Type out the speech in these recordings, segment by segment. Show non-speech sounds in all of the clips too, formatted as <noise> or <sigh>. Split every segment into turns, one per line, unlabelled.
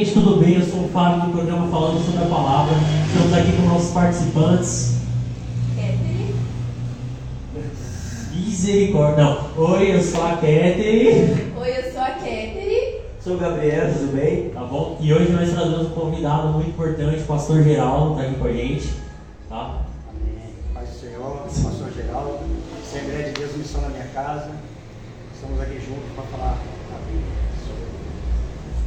Gente, tudo bem? Eu sou o Fábio do programa Falando sobre a Palavra. Estamos aqui com nossos participantes.
Catherine.
Misericórdia. Não. Oi, eu sou a Ketty.
Oi, eu sou a Catherine.
Sou o Gabriel, tudo bem?
Tá bom? E hoje nós trazemos um convidado muito importante, o pastor Geraldo, está aqui com a gente. Tá?
Amém. Pai do Senhor, pastor Geraldo, Assembleia de Deus, missão na minha casa. Estamos aqui juntos para falar a Bíblia.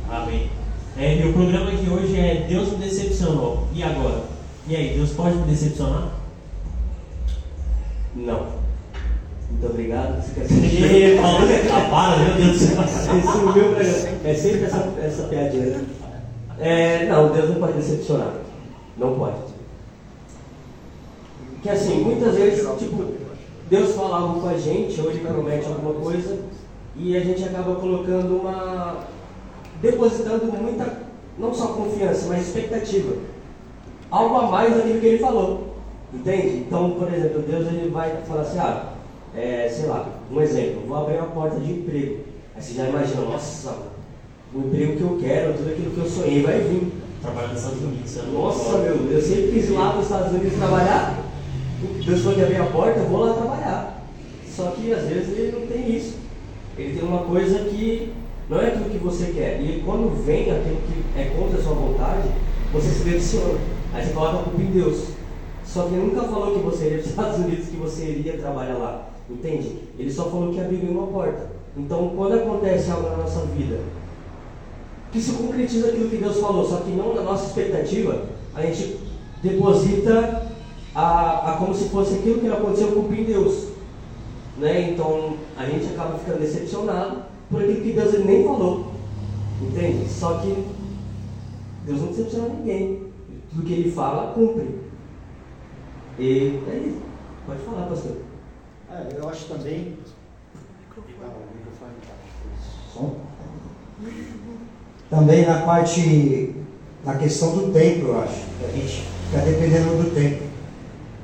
Amém. É, o programa de hoje é Deus me decepcionou. E agora? E aí, Deus pode me decepcionar?
Não. Muito obrigado. <laughs>
Para, meu Deus do céu.
Você sumiu pra... É sempre essa, essa piadinha, né? É, não, Deus não pode decepcionar. Não pode. Que assim, muitas vezes, tipo, Deus fala algo com a gente, ou Ele promete alguma coisa, e a gente acaba colocando uma. Depositando muita, não só confiança, mas expectativa. Algo a mais daquilo que Ele falou. Entende? Então, por exemplo, Deus ele vai falar assim, ah, é, sei lá, um exemplo, vou abrir uma porta de emprego. Aí você já imagina, nossa, o emprego que eu quero, tudo aquilo que eu sonhei vai vir.
Trabalhar nos Estados Unidos.
Nossa, meu, eu sempre quis ir lá nos Estados Unidos trabalhar. Deus falou que abrir a porta, eu vou lá trabalhar. Só que às vezes ele não tem isso. Ele tem uma coisa que não é aquilo que você quer. E quando vem aquilo que é contra a sua vontade, você se decepciona. Aí você coloca a culpa em Deus. Só que ele nunca falou que você iria para os <laughs> Estados Unidos, que você iria trabalhar lá. Entende? Ele só falou que abriu uma porta. Então, quando acontece algo na nossa vida que se concretiza aquilo que Deus falou, só que não na nossa expectativa, a gente deposita a, a como se fosse aquilo que aconteceu culpa em Deus. Né? Então a gente acaba ficando decepcionado por aquilo que Deus ele nem falou. Entende? Só que Deus não decepciona ninguém. Tudo que ele fala, cumpre. E é isso. Pode falar, pastor.
É, eu acho também. Ah, o microfone tá.
Som. Também na parte, na questão do tempo, eu acho. A gente fica dependendo do tempo.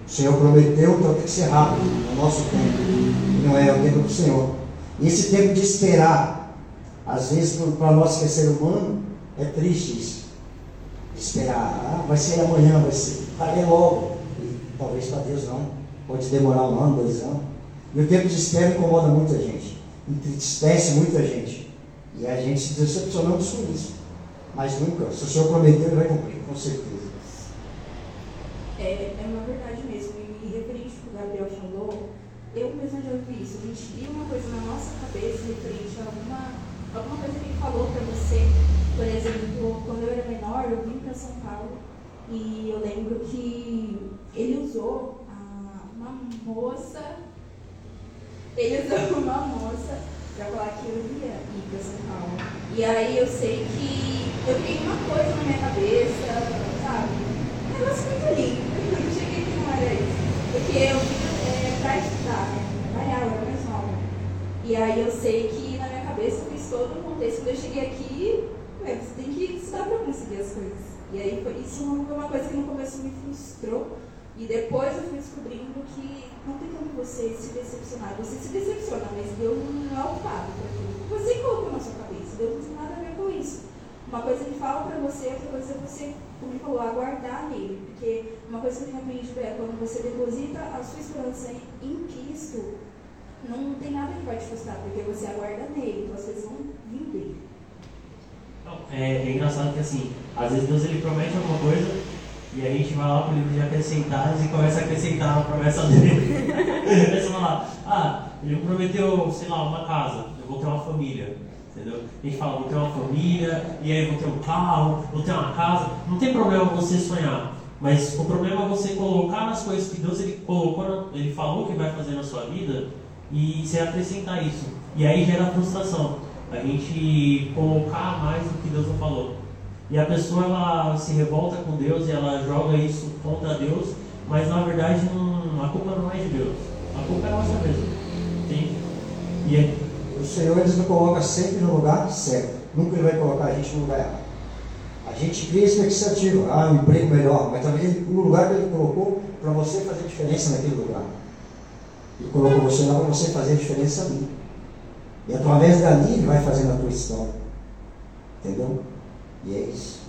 O Senhor prometeu, então tem que ser rápido, no nosso tempo. Não é o tempo do Senhor. Esse tempo de esperar, às vezes para nós que é ser humano, é triste isso. Esperar, ah, vai ser amanhã, vai ser, vai logo. E talvez para Deus não. Pode demorar um ano, dois anos. E o tempo de espera incomoda muita gente. Entristece muita gente. E a gente se decepcionamos com isso. Mas nunca, se o Senhor prometeu, ele vai cumprir, com certeza.
É, é uma verdade mesmo. E referente ao que o Gabriel falou, eu mesma já ouvi isso. A gente cria uma coisa na nossa cabeça referente a alguma, alguma coisa que ele falou para você. Por exemplo, quando eu era menor, eu vim para São Paulo e eu lembro que ele usou uma moça. Ele usou <laughs> uma moça para falar que eu ia ir para São Paulo. E aí eu sei que eu criei uma coisa na minha cabeça, sabe? Um negócio muito lindo. <laughs> Eu cheguei que não era isso. Porque eu para estudar, né? E aí eu sei que na minha cabeça eu fiz todo o contexto. Quando eu cheguei aqui, ué, você tem que estudar para conseguir as coisas. E aí foi, isso foi uma coisa que no começo me frustrou. E depois eu fui descobrindo que não tem como você se decepcionar. Você se decepciona, mas Deus não é o culpado por aquilo. Você colocou na sua cabeça. Deus não tem nada a ver com isso. Uma coisa que fala pra você, outra coisa é você, como ele falou, aguardar nele. Porque uma coisa que eu tenho aprendido é quando você deposita a sua esperança em, Cristo, não tem nada que vai te frustrar, porque você aguarda nele, então as coisas vão vir dele.
É, é engraçado que assim, às vezes Deus ele promete alguma coisa e a gente vai lá pro livro de acrescentados e começa a acrescentar a promessa dele. <laughs> Aí você fala, ah, ele me prometeu, sei lá, uma casa, eu vou ter uma família. Entendeu? A gente fala, vou ter uma família, e aí vou ter um carro, vou ter uma casa. Não tem problema você sonhar. Mas o problema é você colocar nas coisas que Deus ele colocou, ele falou que vai fazer na sua vida e você acrescentar isso. E aí gera frustração. A gente colocar mais do que Deus não falou. E a pessoa ela se revolta com Deus e ela joga isso contra Deus, mas na verdade não, a culpa não é de Deus. A culpa é nossa mesmo. Entende? E é,
O Senhor ele nos coloca sempre no lugar certo. Nunca ele vai colocar a gente no lugar errado. A gente cria expectativa, ah, um emprego melhor, mas ele- o lugar que ele colocou para você fazer diferença naquele lugar. Ele colocou você lá para você fazer diferença ali. E através dali ele vai fazendo a tua história. Entendeu? E é isso.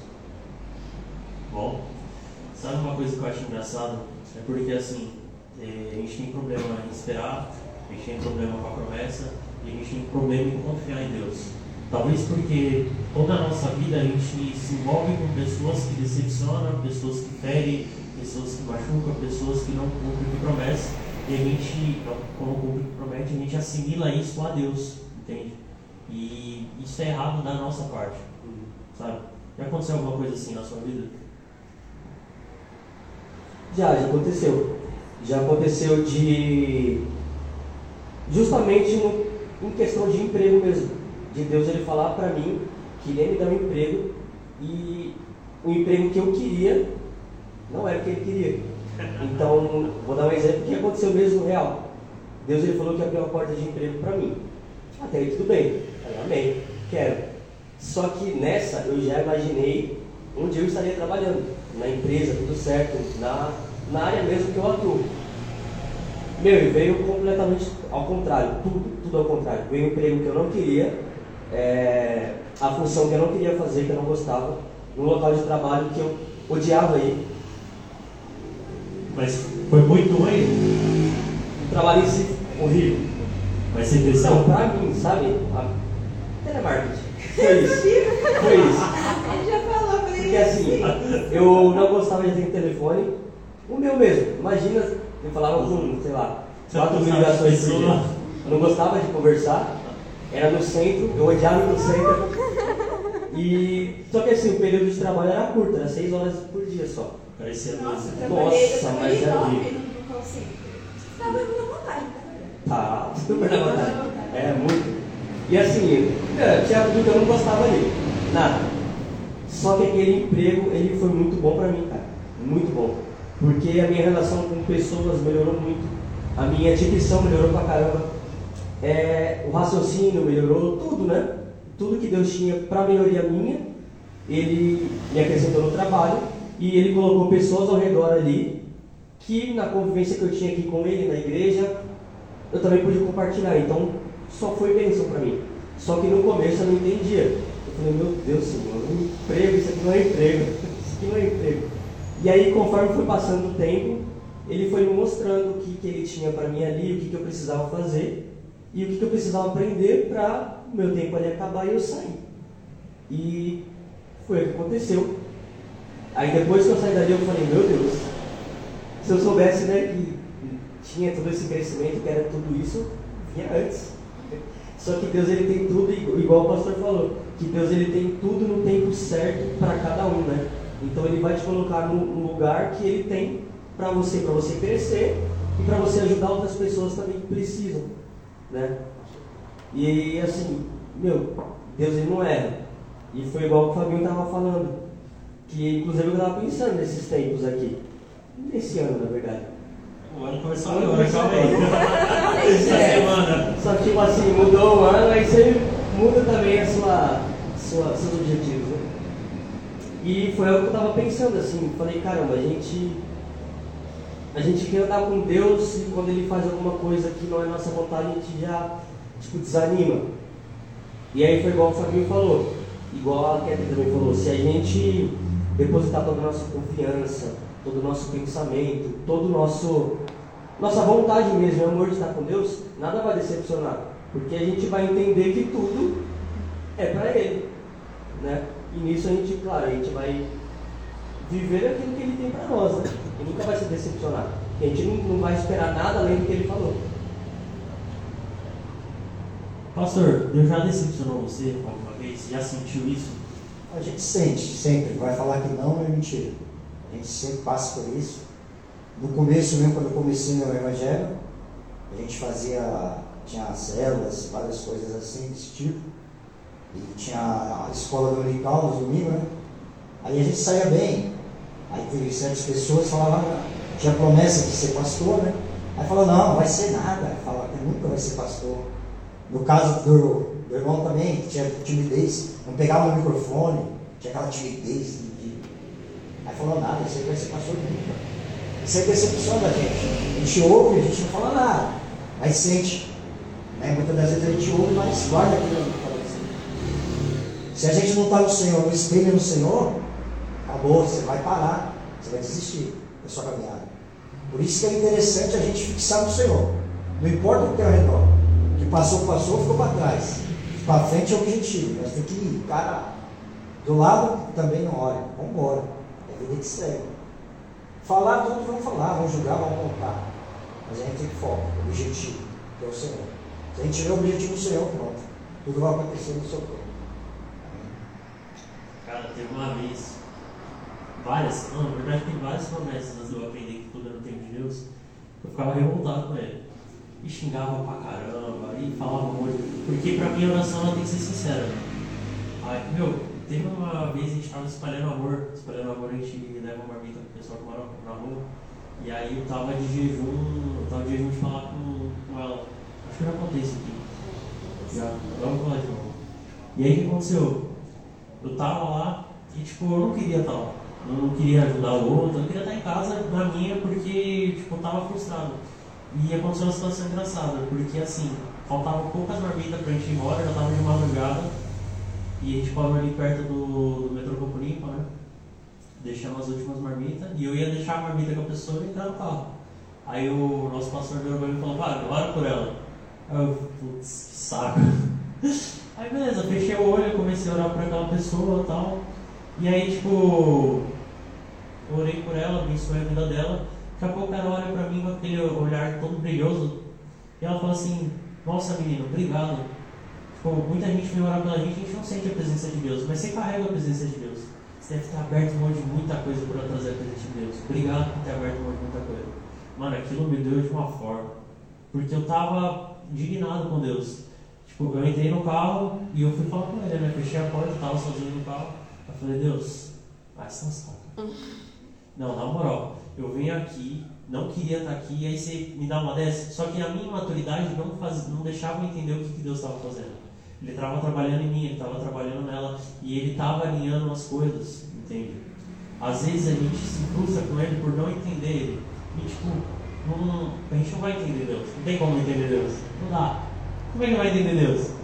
Bom, sabe uma coisa que eu acho engraçado? É porque assim, eh, a gente tem problema em esperar, a gente tem problema com a promessa e a gente tem problema em confiar em Deus. Talvez porque toda a nossa vida a gente se envolve com pessoas que decepcionam, pessoas que ferem, pessoas que machucam, pessoas que não cumprem o que promete. E a gente, como cumpre o que promete, a gente assimila isso a Deus, entende? E isso é errado da nossa parte, sabe? Já aconteceu alguma coisa assim na sua vida?
Já, já aconteceu. Já aconteceu de. Justamente no, em questão de emprego mesmo. De Deus ele falar para mim que ele ia me dar um emprego e o emprego que eu queria não era o que ele queria. Então, vou dar um exemplo que aconteceu mesmo real. Deus ele falou que abriu uma porta de emprego para mim. Até aí tudo bem. Aí, amém. Quero. Só que nessa eu já imaginei onde eu estaria trabalhando. Na empresa, tudo certo, na, na área mesmo que eu atuo. Meu, e veio completamente ao contrário, tudo, tudo ao contrário. Veio um emprego que eu não queria, é, a função que eu não queria fazer, que eu não gostava, num local de trabalho que eu odiava ir.
Mas foi muito ruim,
trabalho em si horrível.
mas você
Então,
pensou,
pra mim, sabe? A telemarketing. Foi isso. Foi isso. <laughs>
Ele já falou, falei,
Porque assim, eu não gostava de ter telefone, o meu mesmo. Imagina, eu falava com, sei lá,
Você
4
não
mil
gostava de
ligações por dia. Eu não gostava de conversar, era no centro, eu odiava no centro. E só que assim, o período de trabalho era curto, era 6 horas por dia só.
parecia
Nossa, eu eu
Nossa, mas
nove
horrível.
Tava na vontade, tá?
Tá, super na vontade. É, muito. E assim, é, tinha tudo que eu não gostava ali. Nada. Só que aquele emprego, ele foi muito bom pra mim, cara. Muito bom. Porque a minha relação com pessoas melhorou muito. A minha dicção melhorou pra caramba. É, o raciocínio melhorou, tudo, né? Tudo que Deus tinha pra melhoria minha, Ele me acrescentou no trabalho e Ele colocou pessoas ao redor ali que na convivência que eu tinha aqui com Ele, na igreja, eu também pude compartilhar. Então, só foi bênção para mim. Só que no começo eu não entendia. Eu falei, meu Deus, Senhor, um emprego, isso aqui não é emprego. Isso aqui não é emprego. E aí, conforme foi passando o tempo, ele foi me mostrando o que, que ele tinha para mim ali, o que, que eu precisava fazer e o que, que eu precisava aprender para o meu tempo ali acabar e eu sair. E foi o que aconteceu. Aí depois que eu saí dali, eu falei, meu Deus, se eu soubesse né, que tinha todo esse crescimento, que era tudo isso, vinha antes. Só que Deus ele tem tudo, igual o pastor falou, que Deus ele tem tudo no tempo certo para cada um, né? Então ele vai te colocar no, lugar que ele tem para você, para você crescer e para você ajudar outras pessoas também que precisam, né? E assim, meu, Deus ele não erra. E foi igual que o Fabinho estava falando, que inclusive eu estava pensando nesses tempos aqui, nesse ano na verdade.
O ano começou agora, calma aí. <laughs> Essa
É.
semana.
Só que, tipo assim, mudou o ano, aí você muda também a sua, sua, seus objetivos, né? E foi algo que eu tava pensando, assim, falei, caramba, a gente. A gente quer andar com Deus e quando ele faz alguma coisa que não é nossa vontade, a gente já, tipo, desanima. E aí foi igual o Fabinho falou, igual a Ketty também falou, se a gente depositar toda a nossa confiança, todo o nosso pensamento, todo nosso nossa vontade mesmo, o amor de estar com Deus, nada vai decepcionar, porque a gente vai entender que tudo é para Ele, né? E nisso a gente, claro, a gente vai viver aquilo que Ele tem para nós, né? E nunca vai se decepcionar. A gente não, não vai esperar nada além do que Ele falou.
Pastor, Deus já decepcionou você alguma vez? Já sentiu isso?
A gente sente, sempre. Vai falar que não é mentira. A gente sempre passa por isso. No começo mesmo, quando eu comecei meu evangelho, a gente fazia, tinha células, várias coisas assim desse tipo. E tinha a escola dominical nos domingos, né? Aí a gente saía bem. Aí teve certas pessoas que falavam, "Ah, tinha promessa de ser pastor, né? Aí falou, não, não vai ser nada. Aí Falava, nunca vai ser pastor. No caso do, do irmão também, que tinha timidez, não pegava no microfone, tinha aquela timidez de. de... Aí falou nada, você vai ser pastor nunca. Isso é decepção da gente. A gente ouve, a gente não fala nada, mas sente. Né? Muitas das vezes a gente ouve, mas guarda aquilo no coração. Se a gente não está no Senhor, não espelha no Senhor, acabou, você vai parar, você vai desistir da sua caminhada. Por isso que é interessante a gente fixar no Senhor. Não importa o que tem ao redor. O que passou, passou, ficou para trás. Para frente é o objetivo. Nós temos que ir, cara. Do lado também não olha. Vamos embora. É vida que segue. Falar tudo, vamos falar, vamos julgar, vamos contar. Mas a gente tem que foco, objetivo, que é o Senhor. Se a gente tiver o objetivo do Senhor, pronto. Tudo vai acontecer no seu corpo.
Cara, teve uma vez, várias, não, na verdade tem várias promessas de eu aprender que tudo era no tempo de Deus. Eu ficava revoltado com ele. E xingava pra caramba, e falava muito. Porque pra mim a oração ela tem que ser sincera. Ai, meu, teve uma vez a gente tava espalhando amor, espalhando amor a gente leva uma marmita pro pessoal que mora na rua. E aí eu tava de jejum, eu tava de jejum de falar com, com ela. Acho que já contei isso aqui. Já, vamos falar de novo. E aí o que aconteceu? Eu tava lá e tipo, eu não queria estar lá. Não queria ajudar o outro, eu queria estar em casa na minha porque tipo, eu tava frustrado. E aconteceu uma situação engraçada, porque assim, faltavam poucas marmitas pra gente ir embora, já tava de madrugada. E a gente parou ali perto do, do metrô Copurimpa, né? Deixamos as últimas marmitas e eu ia deixar a marmita com a pessoa e entrar no carro. Aí o nosso pastor virou pra mim e falou, vai, ora por ela. Aí eu, putz, que saco. <laughs> Aí beleza, fechei o olho, comecei a orar por aquela pessoa e tal. E aí, tipo, eu orei por ela, abençoei a vida dela. Daqui a pouco ela olha pra mim com aquele olhar todo brilhoso. E ela fala assim, nossa menino, obrigado. Tipo, muita gente vem orar pela gente, a gente não sente a presença de Deus, mas você carrega a presença de Deus. Você deve ter aberto mão de muita coisa para trazer a presença de Deus. Obrigado por ter aberto mão de muita coisa. Mano, aquilo me deu de uma forma. Porque eu tava indignado com Deus. Tipo, eu entrei no carro e eu fui falar com ele, né? Fechei a porta, tava sozinho no carro. Falei, Deus, vai lascar. Não, na moral, eu venho aqui, não queria estar aqui, e aí você me dá uma dessa. Só que a minha maturidade não, faz, não deixava eu entender o que, que Deus estava fazendo. Ele estava trabalhando em mim, ele estava trabalhando nela, e ele estava alinhando as coisas, entende? Às vezes a gente se frustra com ele por não entender ele. E tipo, não, a gente não vai entender Deus. Não tem como entender Deus. Não dá. Como é que vai entender Deus?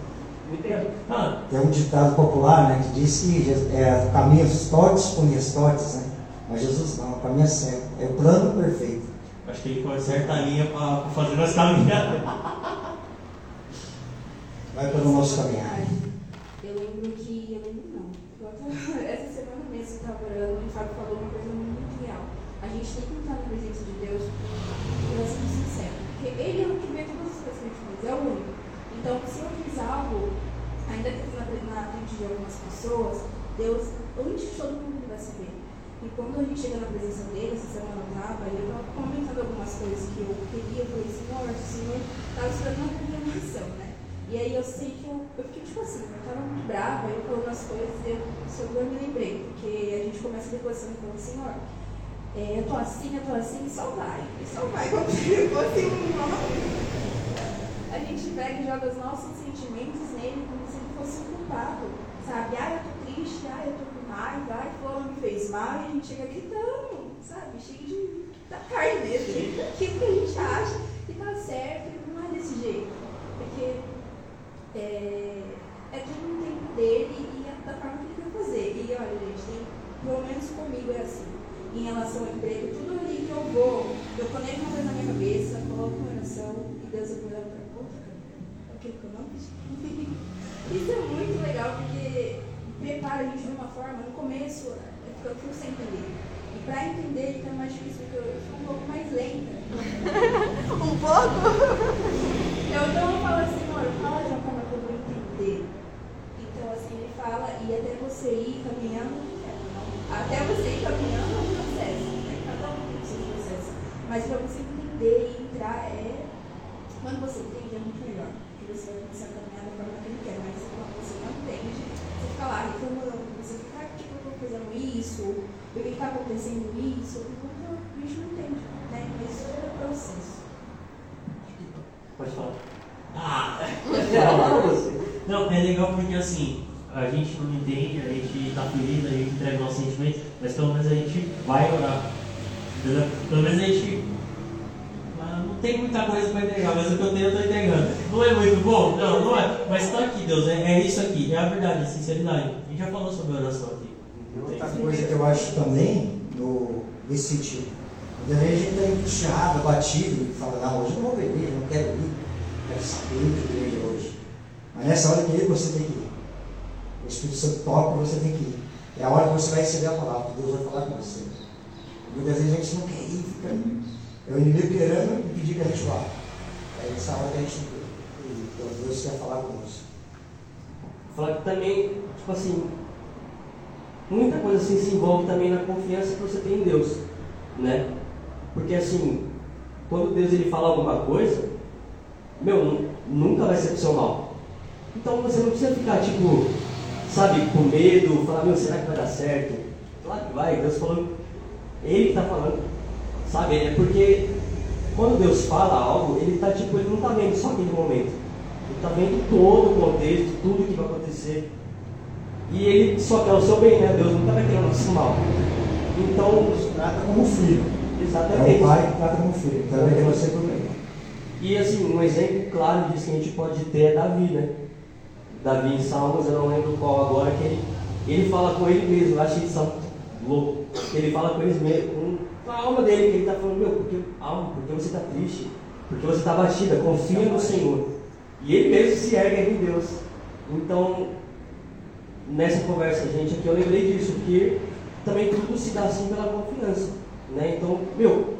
Ah,
Tem um ditado popular né, que diz que é, caminhos tortos punha tortos, né? Mas Jesus não, o caminho é certo. É o plano perfeito.
acho que ele foi certa a linha para fazer nós caminhar.
Vai pelo nosso caminhar.
Eu lembro que. Eu lembro não. <laughs> Essa semana mesmo eu estava orando e o Fábio falou uma coisa muito real. A gente tem que estar na presença de Deus com coração sincero. Porque Ele é o que vê todas as coisas que a gente faz, é o único. Então, se eu fiz algo, ainda que na, frente de algumas pessoas, Deus, antes de todo mundo ele vai saber. E quando a gente chega na presença dele, essa semana eu estava, e eu estava comentando algumas coisas que eu queria, eu falei, Senhor, o Senhor estava esperando uma confirmação, né? E aí eu sei que eu, eu fiquei tipo assim, eu tava muito brava, eu falando as coisas, eu, sobre eu me lembrei, porque a gente começa a deposição e fala, Senhor, é, eu tô assim, eu tô assim, só vai, só vai, como se fosse A gente pega e joga os nossos sentimentos nele como se ele fosse culpado, sabe? Ah, eu tô triste, ah, eu tô com raiva, ai, fulano me fez mal, e a gente chega gritando, sabe? Cheio de, da carne mesmo, aquilo que a gente acha que tá certo, e não é desse jeito. Porque é, é tudo no tempo dele e é da forma que ele quer fazer. E olha, gente, pelo menos comigo é assim. Em relação ao emprego, tudo ali que eu vou, eu conecto uma coisa na minha cabeça, coloco uma oração e Deus eu vou dar para outra É aquilo que eu não. <laughs> Isso é muito legal porque prepara a gente de uma forma, no começo eu fui sem entender. E para entender fica mais difícil porque eu sou um pouco mais lenta. <laughs> um pouco? <laughs> Eu então eu falo assim, olha, fala de uma forma que eu vou entender. Então assim ele fala, e até você ir caminhando, até você ir caminhando é um processo, né? Cada um tem seu processo. Mas para você entender e entrar é. Quando você entende é muito melhor. Você vai começar a caminhar da forma que ele quer. Mas quando você não entende, você fica lá reclamando, você fica, estou fazendo isso? Por que está acontecendo isso? Porque a gente não entende, né? Mas isso é o processo.
Pode falar. Ah! <laughs> Não, é legal porque assim, a gente não entende, a gente tá ferido, a gente entrega nossos sentimentos, mas pelo menos a gente vai orar. Pelo menos a gente. Ah, tenho muita coisa para entregar, mas o que eu tenho eu estou entregando. Não é muito bom? Não, não é. Mas está aqui, Deus, é, é, isso aqui, é a verdade, a sinceridade. A gente já falou sobre oração aqui.
Outra coisa que eu acho também, no, nesse sentido, quando a gente está entusiasmado, batido, e fala, não, hoje eu não vou beber, não quero ir, quero saber de igreja hoje. Mas nessa hora que você tem que ir. O Espírito Santo toca você tem que ir. É a hora que você vai receber a palavra, Deus vai falar com você. Muitas vezes a gente não quer ir, fica. É o inimigo querendo impedir que a gente vá. É nessa hora que a gente então Deus quer falar conosco.
Falar que também, tipo assim, muita coisa assim se envolve também na confiança que você tem em Deus, né? Porque assim, quando Deus ele fala alguma coisa, meu, nunca vai ser opcional. Então você não precisa ficar tipo, sabe, com medo, falar, meu, será que vai dar certo? Claro que vai, Deus falou, Ele que está falando, sabe? É porque quando Deus fala algo, Ele tá tipo, Ele não está vendo só aquele momento, Ele está vendo todo o contexto, tudo que vai acontecer. E Ele só quer o seu bem, né? Deus nunca vai querer o nosso mal. Então,
Deus trata como filho.
exatamente.
É o pai que trata como filho. Então vai ter você por bem.
E assim, um exemplo claro disso que a gente pode ter é Davi, né? Davi em Salmos, eu não lembro qual agora, que ele, ele fala com ele mesmo, eu achei isso louco. Ele fala com ele mesmo, a alma dele, que ele está falando, meu, porque, alma, porque você está triste, porque você está batida, confia no Senhor. E ele mesmo se ergue em Deus. Então, nessa conversa, gente, aqui eu lembrei disso, porque também tudo se dá assim pela confiança. Né? Então, meu,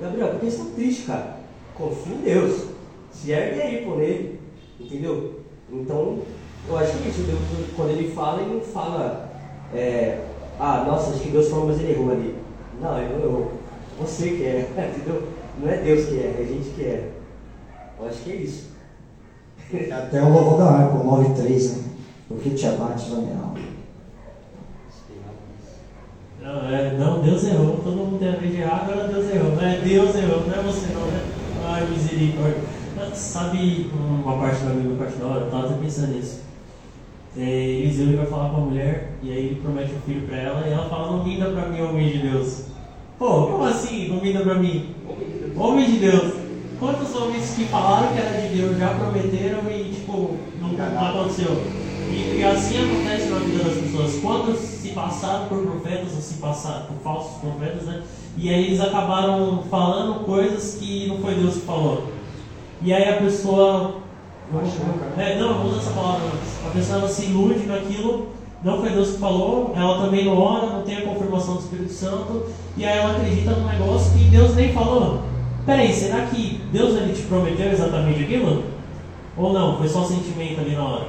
Gabriel, por que você está triste, cara? Confia em Deus. Se ergue aí por ele. Entendeu? Então, eu acho que isso, Deus, quando ele fala, ele não fala, é, ah, nossa, acho que Deus falou, mas ele errou ali. Não, não errou. Você que é, <laughs> entendeu? Não é Deus que é, é a gente que é. Eu acho que é isso.
Até o louvor da harpa, o 9.3, né? O que te abate na minha alma.
Não, é, não, Deus errou, todo mundo tem a vez de errar, agora Deus errou. Não é Deus errou, não é você não, né? Ai, misericórdia. Sabe uma parte da Bíblia particular? Eu estava até pensando nisso. É, Eliseu ele vai falar com a mulher e aí ele promete um filho para ela e ela fala: Não minta para mim, homem de Deus. Pô, como assim? Não minta para mim? Homem de Deus. Quantos homens que falaram que era de Deus já prometeram e tipo, não, aconteceu? E, e assim acontece na vida das pessoas. Quando se passaram por profetas ou se passaram por falsos profetas, né? E aí eles acabaram falando coisas que não foi Deus que falou. E aí a pessoa. É, não, vou usar essa palavra. A pessoa ela se ilude naquilo, não foi Deus que falou, ela também não ora, não tem a confirmação do Espírito Santo, e aí ela acredita num negócio que Deus nem falou. Peraí, será que Deus ele te prometeu exatamente aquilo? Ou não? Foi só sentimento ali na hora?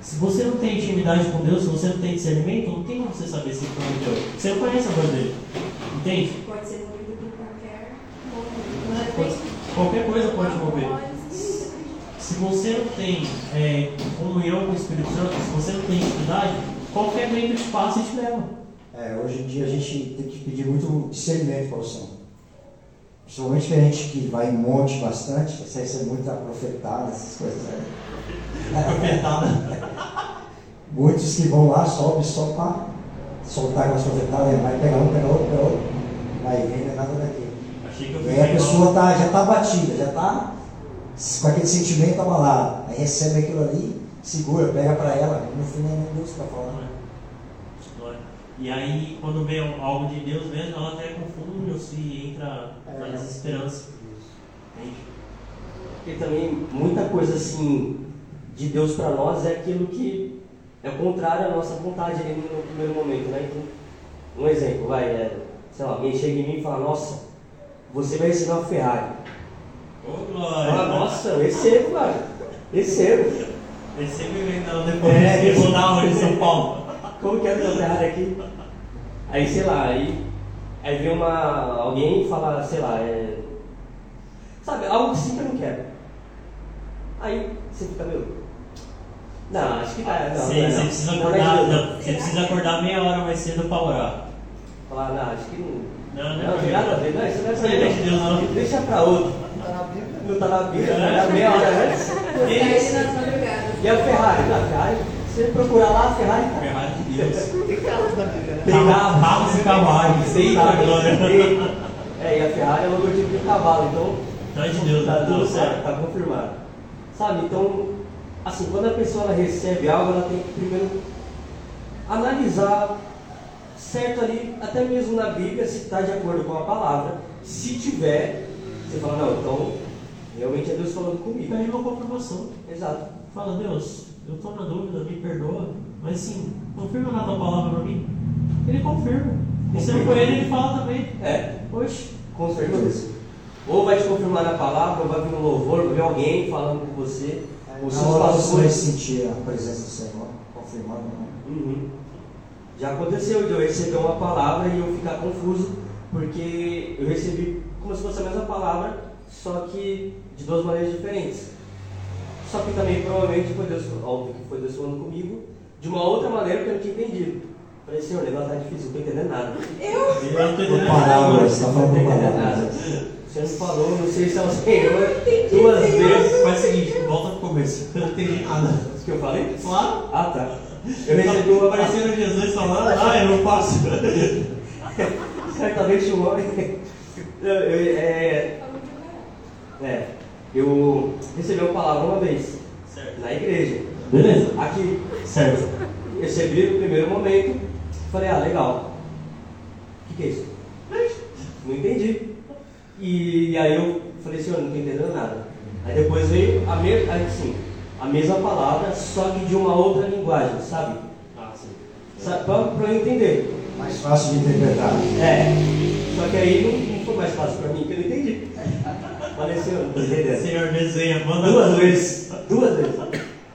Se você não tem intimidade com Deus, se você não tem discernimento, não tem como você saber se ele prometeu. Você não conhece a voz dele. Entende?
Pode ser movido por qualquer é
Qualquer coisa pode te mover. Se você não tem é, comunhão com o Espírito Santo, se você não tem intimidade, qualquer vento te passa e te leva.
É, hoje em dia a gente tem que pedir muito discernimento para o Senhor. Principalmente que a gente que vai em monte bastante, você recebe muita profetada, essas coisas aí.
Profetada. <laughs>
Muitos que vão lá, sobe só para soltar aquelas profetadas, vai pegar um, pegar outro, pegar outro. Vai não é nada daquilo.
Achei que eu
E aí a pessoa tá, já está batida, já está com aquele sentimento abalado. Aí recebe aquilo ali, segura, pega para ela. No fim, nem Deus está falando.
E aí, quando vê algo de Deus mesmo, ela até confunde ou se entra na desesperança. Entende?
Porque também muita coisa assim de Deus para nós é aquilo que é contrário à nossa vontade ali no primeiro momento, né? Então, um exemplo, vai, é, sei lá, alguém chega em mim e fala, nossa, você vai receber uma Ferrari.
Ô,
Fala,
Glória!
nossa, eu recebo, cara. Recebo.
Recebe vendão depois.
É,
É, vou dar onde? São Paulo.
Como que é a Ferrari aqui? Aí, sei lá, aí, aí vem uma, alguém e fala, sei lá, é, sabe, algo assim que eu não quero. Aí você fica, meu, não, acho que tá, não,
Você,
não,
você
não.
precisa
Não,
acordar,
não é Deus.
não, você precisa acordar meia hora mais cedo para orar.
Falar, não, acho que não.
Não, não é
Não,
pra
tem nada a ver, não, isso não é
Isso
pra
aí não é de
mim,
Deus, não.
Deixa pra outro. Não tá na Bíblia, não é meia hora antes.
Buscar ele nas madrugadas.
E a Ferrari? Não, a Ferrari, você procurar lá, a Ferrari tá.
Ferrari de Deus.
Tem carros na Bíblia.
Tem
Cavalos e cavalos. Eita, glória.
É, e a Ferrari é o logotipo de cavalo, então
é de Deus,
Tá
né?
tudo
Não,
certo, tá confirmado. Sabe, então, assim, quando a pessoa ela recebe algo, ela tem que primeiro analisar certo ali, até mesmo na Bíblia, se está de acordo com a palavra. Se tiver, você fala, não, então realmente é Deus falando comigo.
aí uma confirmação.
Exato.
Fala, Deus, eu estou na dúvida, me perdoa, mas sim, confirma na tua palavra para mim. Ele confirma. E se não for ele, ele fala também.
É,
Oxe,
com certeza. Ou vai te confirmar na palavra, ou vai vir um louvor, vai vir alguém falando com você. Os
Na hora você vai sentir a presença do Senhor, confirmando. né?
Uhum. Já aconteceu de eu receber uma palavra e eu ficar confuso, porque eu recebi como se fosse a mesma palavra, só que de duas maneiras diferentes. Só que também provavelmente foi Deus, óbvio que foi Deus falando comigo, de uma outra maneira que eu não tinha entendido. Falei, Senhor, o negócio tá difícil, não estou entendendo nada.
Eu?
eu não tô entendendo nada.
está
Não entendendo nada. Você falou, não sei se é o Senhor, duas vezes.
Faz o seguinte, volta pro começo. Eu não entendi nada.
O que eu falei?
Claro.
Ah, tá. Eu recebi uma
Aparecendo Jesus falando, ah, eu não faço. <laughs>
Certamente um <laughs> homem. Eu, eu, é, é, eu recebi uma palavra uma vez,
Certo.
na igreja.
Beleza?
Aqui,
Certo.
recebi no primeiro momento, falei, ah, legal. O que, que é isso? Não entendi. E, aí eu falei, senhor, não estou entendendo nada. Aí depois veio a, me, aí, sim, a mesma palavra, só que de uma outra linguagem, sabe?
Ah, sim.
sabe pra, pra eu entender.
Mais fácil de interpretar.
É, só que aí não, não foi mais fácil pra mim, que eu não entendi. Falei, senhor,
desenha, manda
Duas vezes. Duas vezes.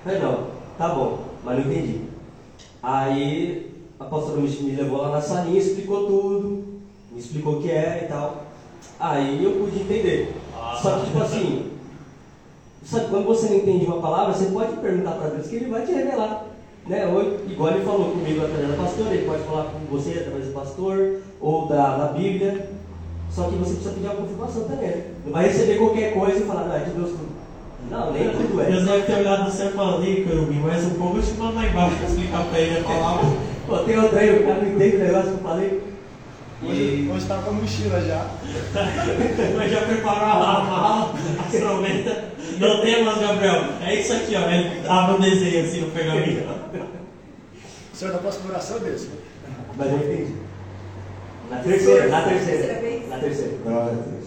Falei, não, tá bom, mas não entendi. Aí a pastora me levou lá na salinha, explicou tudo, me explicou o que era e tal. Aí eu pude entender.
Ah.
Só que tipo assim, sabe, quando você não entende uma palavra, você pode perguntar para Deus que ele vai te revelar. Né? Ou, igual ele falou comigo através da pastora, ele pode falar com você através do pastor ou da, da Bíblia. Só que você precisa pedir uma confirmação também. Não vai receber qualquer coisa e falar, não, é de Deus tudo. Não, nem tudo é.
Deus deve ter olhado no céu e falado, ei, querubim, mais um pouco eu te mando lá embaixo pra explicar pra ele a palavra. <laughs>
Pô, tem outro aí, o cara não entende o negócio que eu falei.
Hoje,
E
hoje tava com a mochila já. <laughs>
Mas já preparou a mala, a instrumenta. Não temos, Gabriel. É isso aqui, ó. Ele abre um desenho assim no pergaminho.
O senhor da próxima oração é desse.
Mas eu entendi. Na terceira, na
Terceira
terceira.
vez?
Na terceira.
Glória a Deus.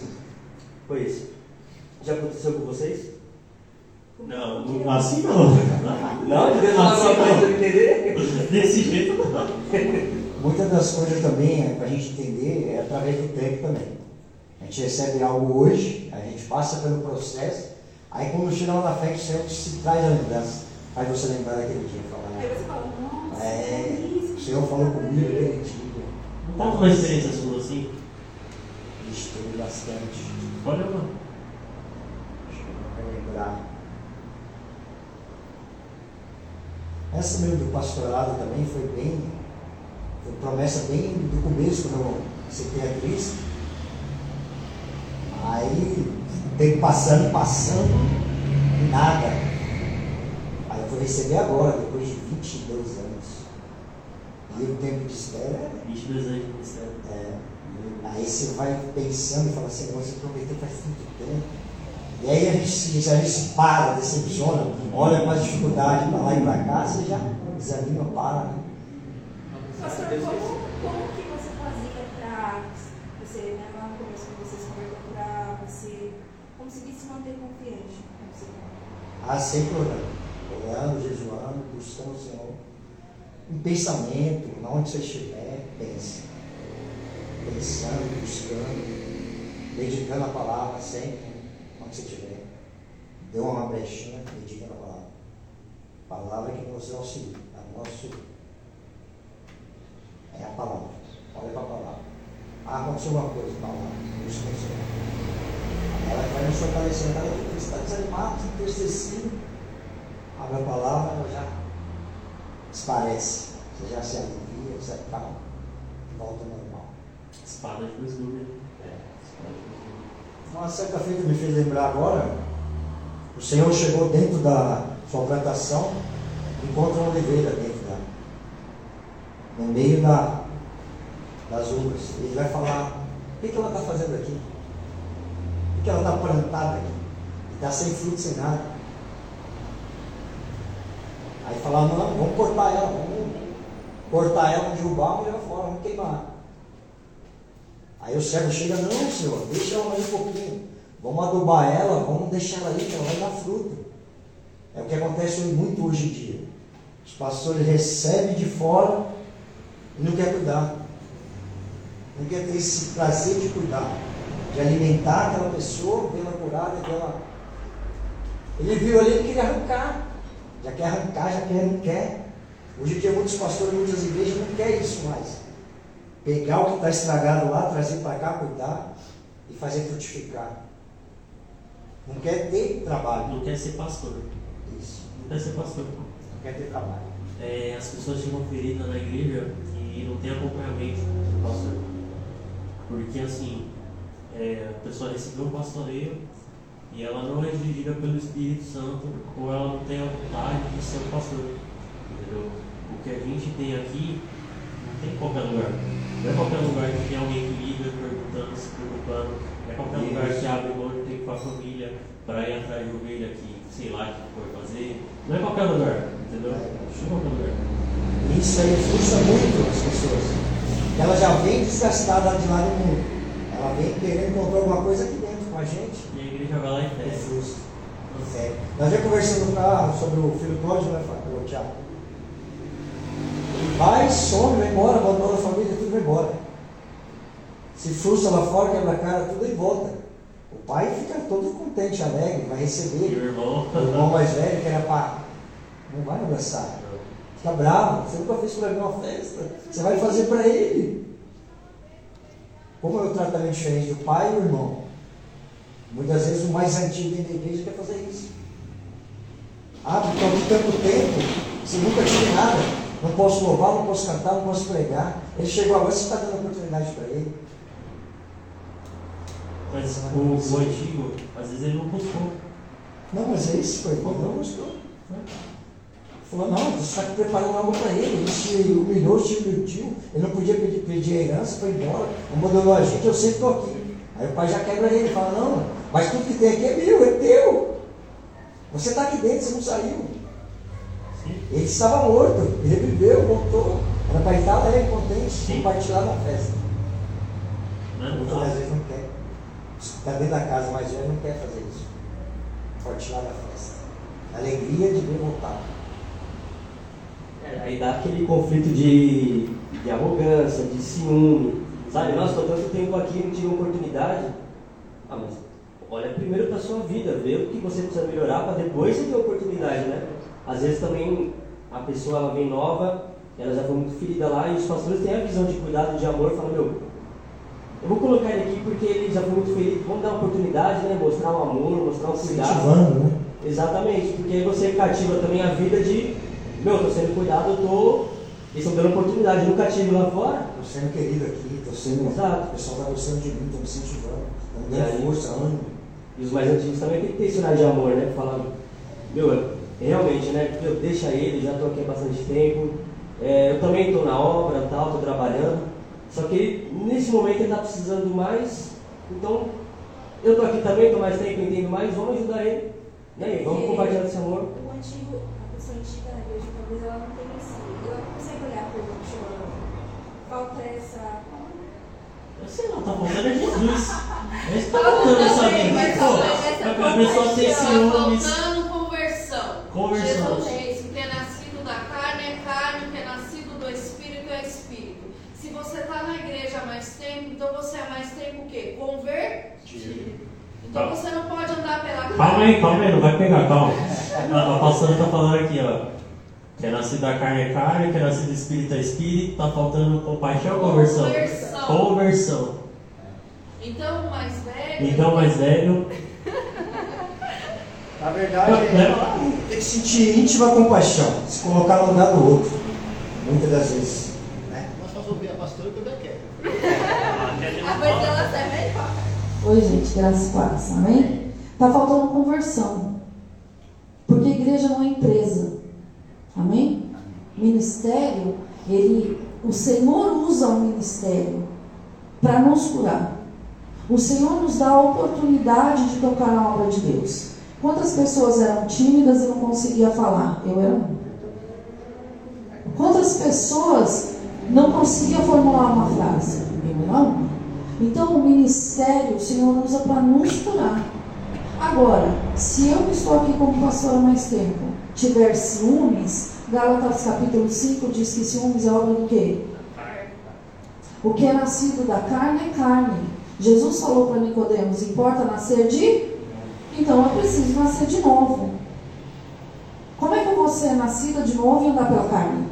Foi isso. Já aconteceu com vocês?
Não, não- assim não.
Não, de Deus
Assim não.
entender?
Desse jeito não.
Muitas das coisas também, para a gente entender, é através do tempo também. A gente recebe algo hoje, a gente passa pelo processo, aí quando chega lá na frente, o Senhor se traz a lembrança, faz você lembrar daquele dia. Fala,
Aí você fala, nossa,
é,
isso.
o Senhor falou comigo aquele dia.
Conta uma experiência sua assim.
Teve bastante.
Olha uma.
Deixa eu lembrar. Essa meio do pastorado também foi bem, foi promessa bem do começo, quando eu aceitei a Cristo. Aí, tempo passando, passando, nada. Aí eu fui receber agora, depois de 22 anos. E o tempo de espera
22 anos de ministério.
é, aí você vai pensando e fala assim, você prometeu faz tanto tempo. E aí a gente, se- a gente para, decepciona, olha com a dificuldade para lá e para cá, você já desanima, para. né?
Pastor, como, como que você fazia para você, né, lá no começo, quando você se converteu, para você conseguir se manter confiante?
Ah, sempre orando, orando, jejuando, buscando o Senhor. Em pensamento, onde você estiver, pense. Pensando, buscando, meditando a palavra sempre, onde você estiver. Deu uma brechinha, medita na palavra. Palavra que nos auxilia, é o nosso. É a palavra. Olha para a palavra. Ah, aconteceu uma coisa, palavra. Busca o Senhor. Ela vai nos vez que está desanimado, entristecido. Abre a palavra, ela já esparece. Você já se alivia, você calma, volta ao normal.
Espada de cruz dura. É, espada de cruz dura.
Uma certa feita me fez lembrar agora, o Senhor chegou dentro da sua plantação, encontra uma oliveira dentro da, no meio da, das uvas. Ele vai falar, o que, que ela está fazendo aqui? Porque ela está plantada aqui. E está sem fruto, sem nada. Aí falaram, não, vamos cortar ela, vamos cortar ela, derrubar, vamos levar fora, vamos queimar. Aí o servo chega, não, senhor, deixa ela mais um pouquinho. Vamos adubar ela, vamos deixar ela ali, que ela vai dar fruto. É o que acontece muito hoje em dia. Os pastores recebem de fora e não quer cuidar. Não quer ter esse prazer de cuidar, de alimentar aquela pessoa, vê-la curada, vê-la. Ele viu ali, ele queria arrancar. Já quer arrancar, já quer, não quer. Hoje em dia muitos pastores, muitas igrejas não querem isso mais. Pegar o que está estragado lá, trazer para cá, cuidar e fazer frutificar. Não quer ter trabalho.
Não quer ser pastor.
Isso.
Não quer ser pastor.
Não quer ter trabalho.
É, as pessoas chegam feridas na igreja e não tem acompanhamento do pastor. Porque assim, é, a pessoa recebeu um pastoreio e ela não é dirigida pelo Espírito Santo ou ela não tem a vontade de ser um pastor. Entendeu? O que a gente tem aqui não tem em qualquer lugar. Não é qualquer lugar que tem alguém que liga perguntando, se preocupando. Não é qualquer lugar que abre mão de tempo com a família para ir atrás de ovelha que sei lá o que for fazer. Não é qualquer lugar, entendeu? Não é qualquer lugar.
Isso aí frustra muito as pessoas. Ela já vem desgastada de lá do mundo. Ela vem querendo encontrar alguma coisa aqui dentro com a gente.
E vai lá e
É
fez.
frustra. É. Nós já conversamos no carro sobre o filho pródigo, né? Ô, Tiago? Vai, some, vai embora, abandona a família, tudo vai embora. Se frustra lá fora, quebra a cara, tudo e volta. O pai fica todo contente, alegre, vai
E
receber.
o irmão.
O irmão mais velho, que era pá, não vai abraçar. Fica bravo, você nunca fez para mim uma festa. Você vai fazer para ele. Como é o tratamento diferente do pai e do irmão? Muitas vezes o mais antigo dentro da igreja quer fazer isso. Ah, porque eu tanto tempo, você nunca tive nada. Não posso louvar, não posso cantar, não posso pregar. Ele chegou agora, você está dando oportunidade para ele.
Mas o, o antigo, às vezes ele não buscou.
Não, mas é isso, foi. Ele não gostou. Falou, não, você está preparando algo para ele. Ele se humilhou, se iludiu. Ele não podia pedir, pedir a herança, foi embora. Abandonou a gente, eu sempre estou aqui. Aí o pai já quebra ele, fala, não, mas tudo que tem aqui é meu, é teu. Você está aqui dentro, você não saiu. Ele estava morto, ele viveu, voltou. Era para ele estar alegre, contente, compartilhar na festa.
Né?
Muitas
dá.
vezes não quer. Está dentro da casa, mas ele não quer fazer isso. Compartilhar na festa. Alegria de ver voltar.
É, aí dá aquele conflito de, de arrogância, de ciúme. Sabe, nossa, estou tanto tempo aqui, não tive oportunidade. Ah, mas olha primeiro para a sua vida, vê o que você precisa melhorar para depois você ter oportunidade, né? Às vezes também a pessoa ela vem nova, ela já foi muito ferida lá e os pastores têm a visão de cuidado, de amor, falam, meu, eu vou colocar ele aqui porque ele já foi muito ferido, vamos dar uma oportunidade, né? Mostrar o amor, mostrar o cuidado.
Incentivando, né?
Exatamente, porque aí você cativa também a vida de, meu, estou sendo cuidado, eu tô. Estão dando oportunidade, eu nunca tive lá fora.
Estou sendo querido aqui, estou sendo.
Exato.
O pessoal está gostando de mim, estão me incentivando, estão me
E aí?
dando força, ânimo.
E os mais antigos também tem que ter sinais de amor, né? Falar, meu, realmente, né? Eu deixa ele, já estou aqui há bastante tempo. É, eu também estou na obra, tal, estou trabalhando. Só que ele, nesse momento ele está precisando mais. Então, eu estou aqui também, estou mais tempo, entendo mais, vamos ajudar ele. Né? E vamos compartilhar esse amor.
O antigo, a pessoa antiga na igreja, talvez ela não não olhar por chorando. Falta essa.
Eu sei lá, tá faltando é Jesus. É que tá faltando essa vida. Pô,
talvez essa
a pessoa tem
compaixão,
ciúmes.
faltando conversão.
Conversão.
Jesus disse: o que é nascido da carne é carne, o que é nascido do espírito é espírito. Se você está na igreja há mais tempo, então você há mais tempo o quê? Convertido. Então
Tá.
você não pode andar pela carne.
Calma aí, calma aí, não vai pegar, calma. A, a pastora tá falando aqui, ó. Que é nascido da carne é carne, que é nascido do espírito é espírito, tá faltando compaixão ou conversão?
Conversão.
Conversão.
Então o mais velho.
Então, mais velho.
Na verdade,
lá.
Tem que sentir íntima compaixão, se colocar no lugar do outro, muitas das vezes. Né?
nós vamos ouvir a pastora que eu quero.
A voz dela é melhor.
Oi, gente, graças e paz, amém? Tá faltando conversão. Porque a igreja não é empresa, amém? Ministério, ele, o Senhor usa o ministério para nos curar. O Senhor nos dá a oportunidade de tocar na obra de Deus. Quantas pessoas eram tímidas e não conseguiam falar? Eu era uma. Quantas pessoas não conseguiam formular uma frase? Eu era uma. Então o ministério o Senhor usa para nos curar. Agora, se eu que estou aqui como pastora mais tempo tiver ciúmes, Gálatas capítulo 5 diz que ciúmes é obra do quê? O que é nascido da carne é carne. Jesus falou para Nicodemos, importa nascer de? Então eu preciso nascer de novo. Como é que eu vou ser nascida de novo e andar pela carne?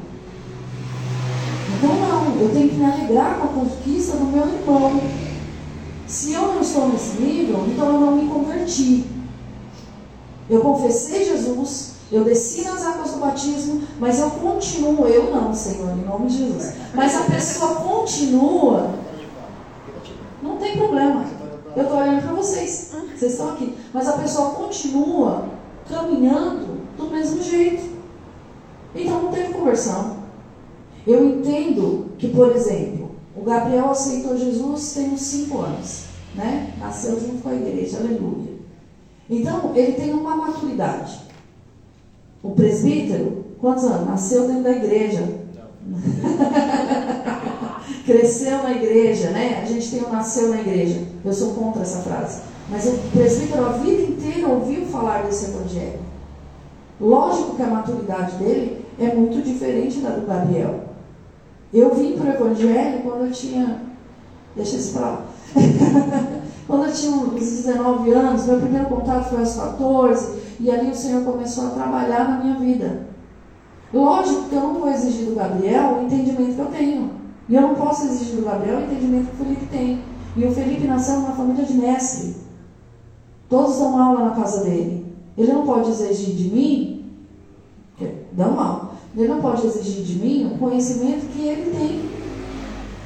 Então não, eu tenho que me alegrar com a conquista do meu irmão. Se eu não estou nesse nível, então eu não me converti. Eu confessei Jesus, eu desci nas águas do batismo, mas eu continuo, eu não, Senhor, em nome de Jesus. Mas a pessoa continua, não tem problema. Eu estou olhando para vocês, vocês estão aqui. Mas a pessoa continua caminhando do mesmo jeito. Então não teve conversão. Eu entendo que, por exemplo, o Gabriel aceitou Jesus tem uns 5 anos, né? Nasceu junto com a igreja, aleluia. Então, ele tem uma maturidade. O presbítero, quantos anos? Nasceu dentro da igreja. <laughs> Cresceu na igreja, né? A gente tem o nasceu na igreja. Eu sou contra essa frase. Mas o presbítero a vida inteira ouviu falar desse evangelho. Lógico que a maturidade dele é muito diferente da do Gabriel. Eu vim para o Evangelho quando eu tinha. Deixa isso para lá. <laughs> quando eu tinha uns 19 anos, meu primeiro contato foi aos 14, e ali o Senhor começou a trabalhar na minha vida. Lógico que eu não vou exigir do Gabriel o entendimento que eu tenho. E eu não posso exigir do Gabriel o entendimento que o Felipe tem. E o Felipe nasceu numa família de mestre. Todos dão aula na casa dele. Ele não pode exigir de mim, dão aula, ele não pode exigir de mim o conhecimento que ele tem.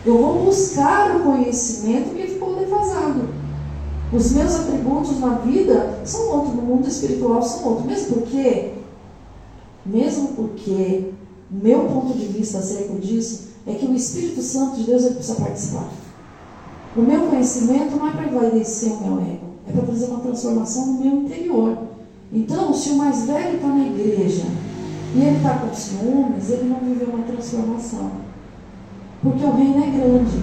Eu vou buscar o conhecimento que ficou defasado. Os meus atributos na vida são outros, no mundo espiritual são outros. Mesmo porque, mesmo porque, meu ponto de vista acerca disso é que o Espírito Santo de Deus ele precisa participar. O meu conhecimento não é para envaidecer o meu ego, é para fazer uma transformação no meu interior. Então, se o mais velho está na igreja e ele está com ciúmes, ele não viveu uma transformação. Porque o reino é grande.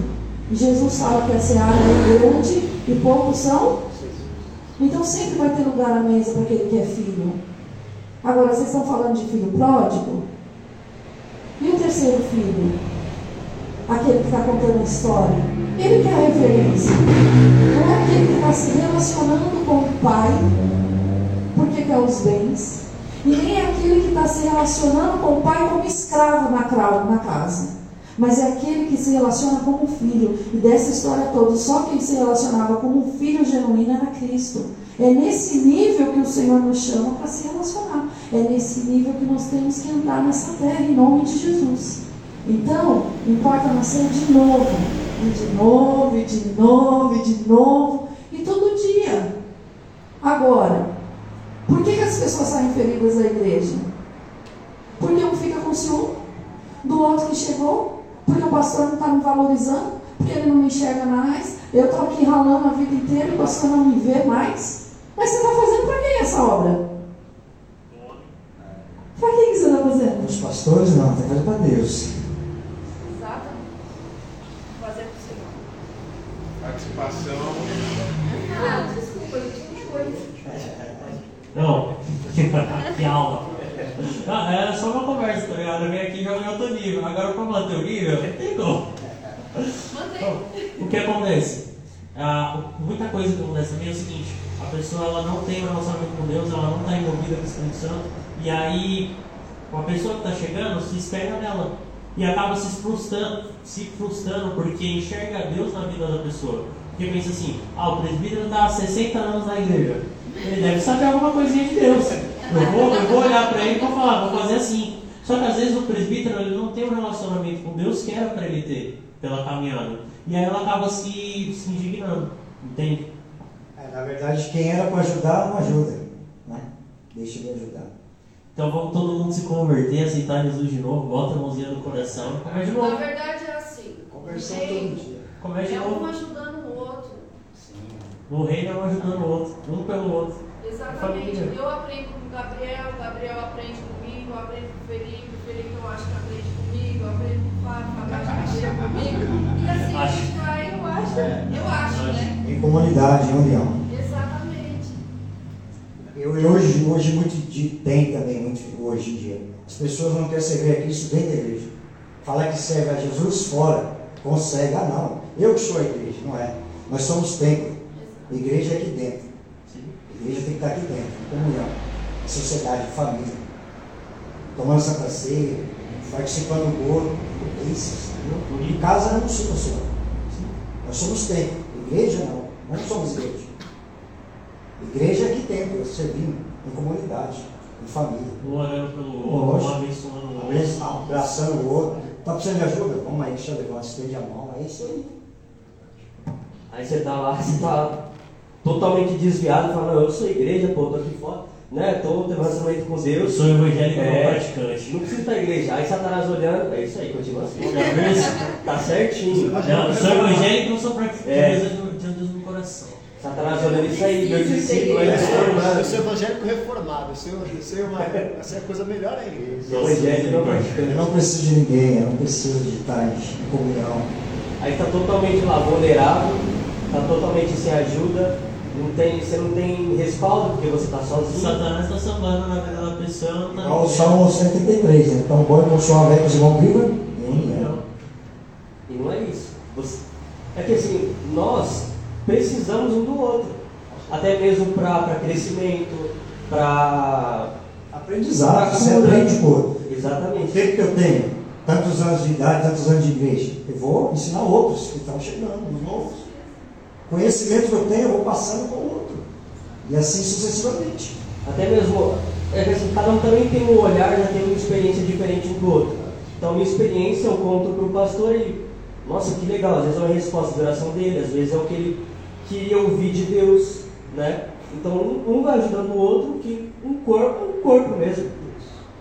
E Jesus fala que a seara é grande e poucos são. Então sempre vai ter lugar à mesa para aquele que é filho. Agora, vocês estão falando de filho pródigo? E o terceiro filho? Aquele que está contando a história. Ele quer a referência. Não é aquele que está se relacionando com o pai porque quer os bens. E nem é aquele que está se relacionando com o pai como escravo na, na casa. Mas é aquele que se relaciona como filho. E dessa história toda, só quem se relacionava como filho genuíno era Cristo. É nesse nível que o Senhor nos chama para se relacionar. É nesse nível que nós temos que andar nessa terra, em nome de Jesus. Então, importa nascer de novo. E de novo, e de novo, e de novo. E todo dia. Agora, por que, que as pessoas saem feridas da igreja? Porque um fica com ciúme do outro que chegou, porque o pastor não está me valorizando, porque ele não me enxerga mais, eu estou aqui ralando a vida inteira e o pastor não me vê mais. Mas você está fazendo para quem essa obra? Para quem que você está fazendo?
Os pastores não, tem que fazer para Deus.
Exatamente. Fazer pro Senhor.
Participação.
Ah, desculpa, eu tinha coisa.
Não, que aula. Ah, era só uma conversa, tá ligado? Eu vim aqui jogar em outro nível. Agora pra manter o nível, não tem como.
Mantém.
O que acontece? Ah, muita coisa que acontece também é o seguinte, a pessoa ela não tem um relacionamento com Deus, ela não está envolvida com o Espírito Santo, e aí a pessoa que está chegando se espera nela e acaba se frustrando, se frustrando porque enxerga Deus na vida da pessoa. Porque pensa assim, ah, o presbítero está há 60 anos na igreja. Ele deve saber alguma coisinha de Deus. Eu vou, eu vou olhar para ele e vou falar, vou fazer assim. Só que às vezes o presbítero ele não tem um relacionamento com Deus que era para ele ter pela caminhada. E aí ela acaba se, se indignando. Entende?
É, na verdade, quem era para ajudar, não ajuda. Né? Deixa ele ajudar.
Então vamos todo mundo se converter, aceitar Jesus de novo, bota a mãozinha no coração e começa de
Na
novo.
verdade é assim.
Conversão todo dia.
Começa de
É um
novo.
ajudando.
No reino é um ajudando o outro, um pelo outro.
Exatamente. Eu aprendo com o Gabriel, o Gabriel aprende comigo, eu aprendo com o Felipe, o Felipe eu acho que aprende comigo, eu aprendo com o Fábio, o Fábio acho que aprende comigo. <laughs> E assim a gente vai, eu acho, eu acho, né?
Em comunidade, em união.
Exatamente.
Eu eu hoje, hoje muito de, tem também, muito hoje em dia. As pessoas não querem servir a Cristo dentro da igreja. Falar que serve a Jesus fora, consegue. Ah não, eu que sou a igreja, não é. Nós somos templo. Igreja é aqui dentro. Igreja tem que estar aqui dentro, em comunhão. Sociedade, família. Tomando Santa Ceia, participando do isso. entendeu? Em casa não sou só. Nós somos templo. Igreja não. Nós não somos igreja. Igreja é aqui dentro, servindo, em comunidade, em família.
Um orando pelo outro, um abençoando o outro.
Abraçando o outro. Está precisando de ajuda? Vamos aí, deixa eu levar, estende a mão. É isso aí.
Aí você tá lá, você tá totalmente desviado, fala, não, eu sou igreja, pô, tô aqui fora, né? Tô tendo relacionamento com
Eu
Deus.
sou evangélico
É.
não praticante.
Não precisa estar na igreja. Aí Satanás olhando, é isso aí, continua assim.
Isso?
Tá certinho.
Não, eu sou evangélico não sou praticante.
É.
Eu tenho Deus no coração.
Satanás olhando isso aí, meu discípulo aí
Eu sou evangélico reformado, eu sou, eu sou uma, essa é a coisa melhor ainda.
Evangelho não
Eu
praticante.
não preciso de ninguém, eu não preciso de estar em comunhão.
Aí tá totalmente lá vulnerável, tá totalmente sem ajuda, não tem, você não tem respaldo porque você tá
O
sozinho.
Satanás está sambando na vida da pessoa, não tá
Igual o
entendendo.
Salmo 133, né? Então, bom e consoar velho que irmãos brigam? Nem é.
E não é isso. Você- É que assim, nós precisamos um do outro. Até mesmo para crescimento, para.
Aprendizado, você aprende o outro. O
Exatamente.
tempo que eu tenho, tantos anos de idade, tantos anos de igreja, eu vou ensinar outros que estão chegando, os novos. Conhecimento que eu tenho, eu vou passando para o outro. E assim sucessivamente.
Até mesmo, é que assim, cada um também tem um olhar, já tem uma experiência diferente um do outro. Então, minha experiência eu conto para o pastor e, nossa, que legal, às vezes é uma resposta de oração dele, às vezes é o que ele queria ouvir de Deus, né? Então, um, vai ajudando o outro, que um corpo é um corpo mesmo.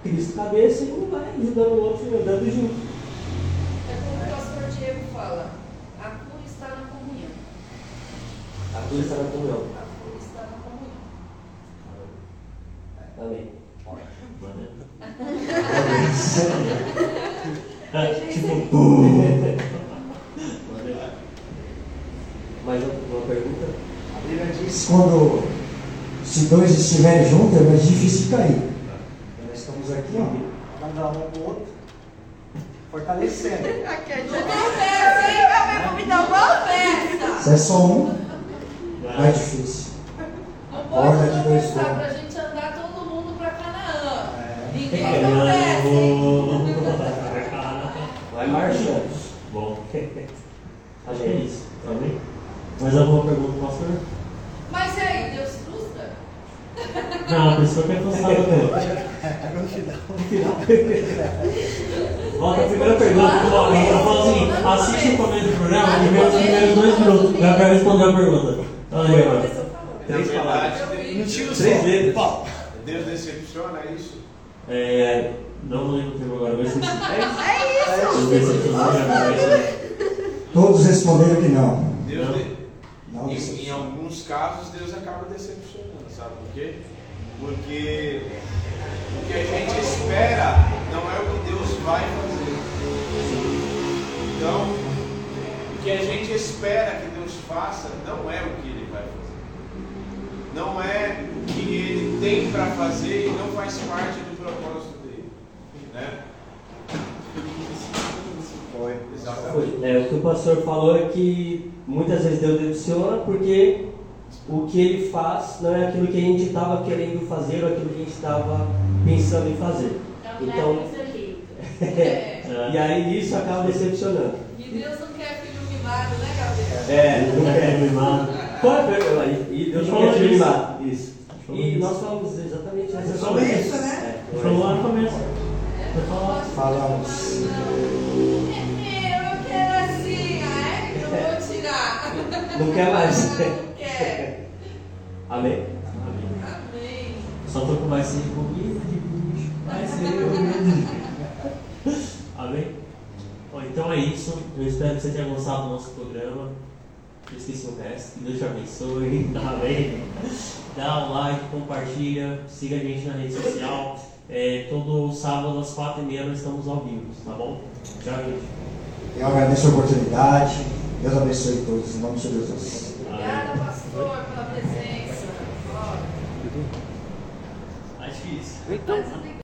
Cristo cabeça e um vai ajudando o outro, andando junto.
É como o pastor Diego fala, a cura está na comunhão.
A cruz está na comunhão.
A cura está na comunhão.
Amém.
É, tipo,
Mais uma pergunta?
A Bíblia diz
Quando se dois estiverem juntos, é mais difícil cair. Nós estamos aqui, ó, dando a mão pro outro, fortalecendo.
Não tropeça, hein? Gabriel, me dá uma festa.
Se é só um, mais difícil.
Não pode
de dois
tropeçar
pontos.
pra gente andar todo mundo pra Canaã.
É.
Ninguém hein? <laughs>
Vai marchando.
Bom, <laughs> acho que é isso. Amém? Mais alguma pergunta, pastor?
Mas e aí, Deus frustra? <laughs>
Não, a pessoa quer postar no outro.
agora no final.
Volta a primeira pergunta. Eu eu falo assim, assiste o começo do programa e vê os primeiros dois minutos. Gabriel respondeu a pergunta. Aí, agora.
Três palavras.
Não
Três
som.
letras.
Pau.
Deus decepciona é isso?
É, não lembro o termo agora, mas.
É isso.
eu esqueci.
Todos responderam que não.
Deus
Não.
de-
Não,
em, em alguns casos, Deus acaba decepcionando, sabe por quê? Porque o que a gente espera não é o que Deus vai fazer. Então, o que a gente espera que Deus faça não é o que. Não é o que Ele tem para fazer e não faz parte do propósito dele. Né?
Foi.
Exatamente.
É, o que o pastor falou é que muitas vezes Deus decepciona porque o que ele faz não é aquilo que a gente estava querendo fazer ou aquilo que a gente estava pensando em fazer. Então, <laughs>
É.
e aí isso acaba decepcionando.
E Deus não quer filho mimado, né, Gabriel?
É,
Não quero me mimar.
Qual é a pergunta? E Deus não quer te
isso.
mimar. Isso. E
isso.
nós falamos exatamente nessa
Sobre
coisa.
isso, né?
É,
Falou lá no começo.
Falamos.
Eu quero assim, ai, eu vou tirar.
Não quer mais. <laughs>
Não quer.
Amém?
Amém.
Só tô com mais sede de comida, de bicho. Mais sede. <laughs> Amém? Bom, então é isso. Eu espero que você tenha gostado do nosso programa. Esqueci o resto. Que Deus te abençoe. <laughs> Tá bem? Dá um like, compartilha, siga a gente na rede social. É, todo sábado às quatro e meia nós estamos ao vivo, tá bom? Tchau, gente.
Eu agradeço a oportunidade. Deus abençoe todos. Em nome de Jesus.
Obrigada, pastor, pela presença. Ó.
Tá difícil.
Mas,